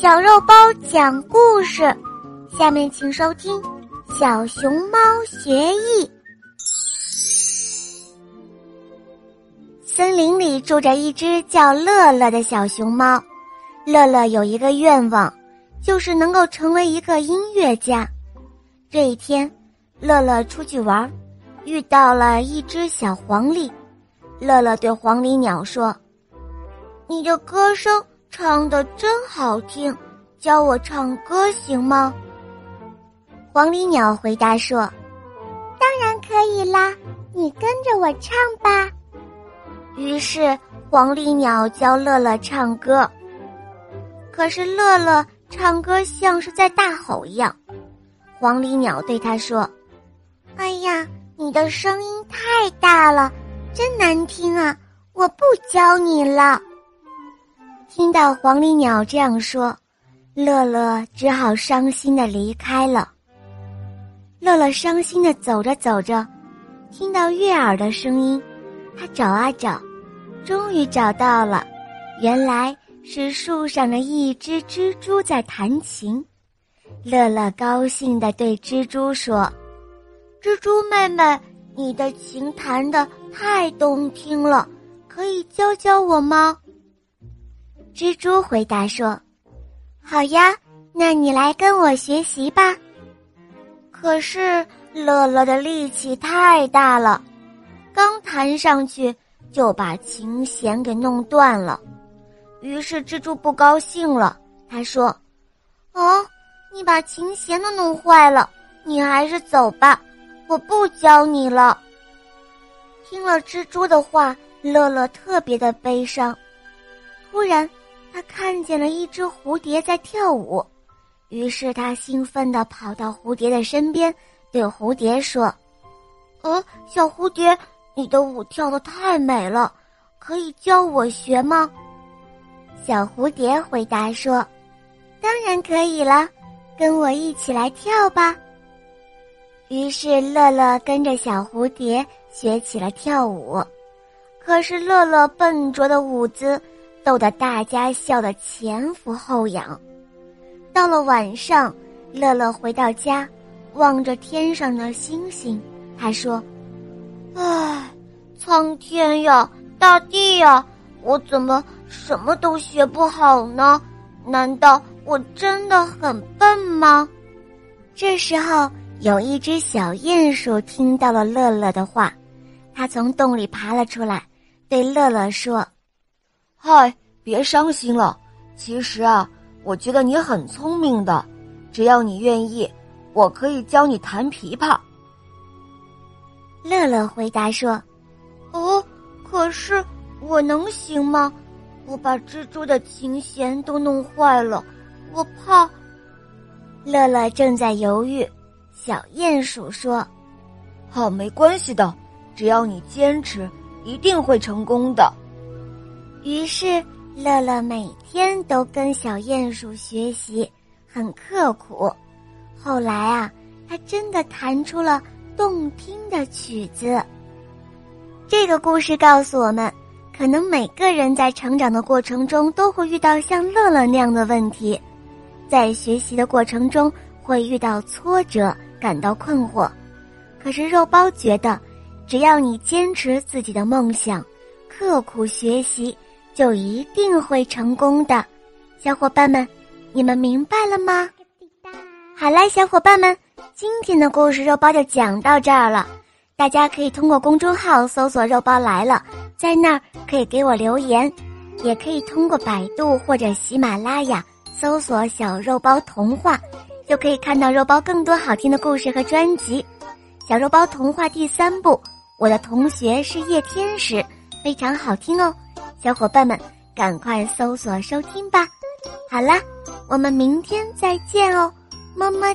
小肉包讲故事，下面请收听《小熊猫学艺》。森林里住着一只叫乐乐的小熊猫，乐乐有一个愿望，就是能够成为一个音乐家。这一天，乐乐出去玩，遇到了一只小黄鹂。乐乐对黄鹂鸟说：“你的歌声。”唱的真好听，教我唱歌行吗？黄鹂鸟回答说：“当然可以啦，你跟着我唱吧。”于是黄鹂鸟教乐乐唱歌。可是乐乐唱歌像是在大吼一样。黄鹂鸟对他说：“哎呀，你的声音太大了，真难听啊！我不教你了。”听到黄鹂鸟这样说，乐乐只好伤心的离开了。乐乐伤心的走着走着，听到悦耳的声音，他找啊找，终于找到了，原来是树上的一只蜘蛛在弹琴。乐乐高兴的对蜘蛛说：“蜘蛛妹妹，你的琴弹的太动听了，可以教教我吗？”蜘蛛回答说：“好呀，那你来跟我学习吧。”可是乐乐的力气太大了，刚弹上去就把琴弦给弄断了。于是蜘蛛不高兴了，他说：“哦，你把琴弦都弄坏了，你还是走吧，我不教你了。”听了蜘蛛的话，乐乐特别的悲伤。突然。他看见了一只蝴蝶在跳舞，于是他兴奋地跑到蝴蝶的身边，对蝴蝶说：“呃，小蝴蝶，你的舞跳得太美了，可以教我学吗？”小蝴蝶回答说：“当然可以了，跟我一起来跳吧。”于是乐乐跟着小蝴蝶学起了跳舞，可是乐乐笨拙的舞姿。逗得大家笑得前俯后仰。到了晚上，乐乐回到家，望着天上的星星，他说：“唉，苍天呀，大地呀，我怎么什么都学不好呢？难道我真的很笨吗？”这时候，有一只小鼹鼠听到了乐乐的话，它从洞里爬了出来，对乐乐说。嗨，别伤心了。其实啊，我觉得你很聪明的。只要你愿意，我可以教你弹琵琶。乐乐回答说：“哦，可是我能行吗？我把蜘蛛的琴弦都弄坏了，我怕。”乐乐正在犹豫，小鼹鼠说：“好，没关系的，只要你坚持，一定会成功的。”于是，乐乐每天都跟小鼹鼠学习，很刻苦。后来啊，他真的弹出了动听的曲子。这个故事告诉我们，可能每个人在成长的过程中都会遇到像乐乐那样的问题，在学习的过程中会遇到挫折，感到困惑。可是肉包觉得，只要你坚持自己的梦想，刻苦学习。就一定会成功的，小伙伴们，你们明白了吗？好啦，小伙伴们，今天的故事肉包就讲到这儿了。大家可以通过公众号搜索“肉包来了”，在那儿可以给我留言，也可以通过百度或者喜马拉雅搜索“小肉包童话”，就可以看到肉包更多好听的故事和专辑。小肉包童话第三部，我的同学是夜天使，非常好听哦。小伙伴们，赶快搜索收听吧！好啦，我们明天再见哦，么么。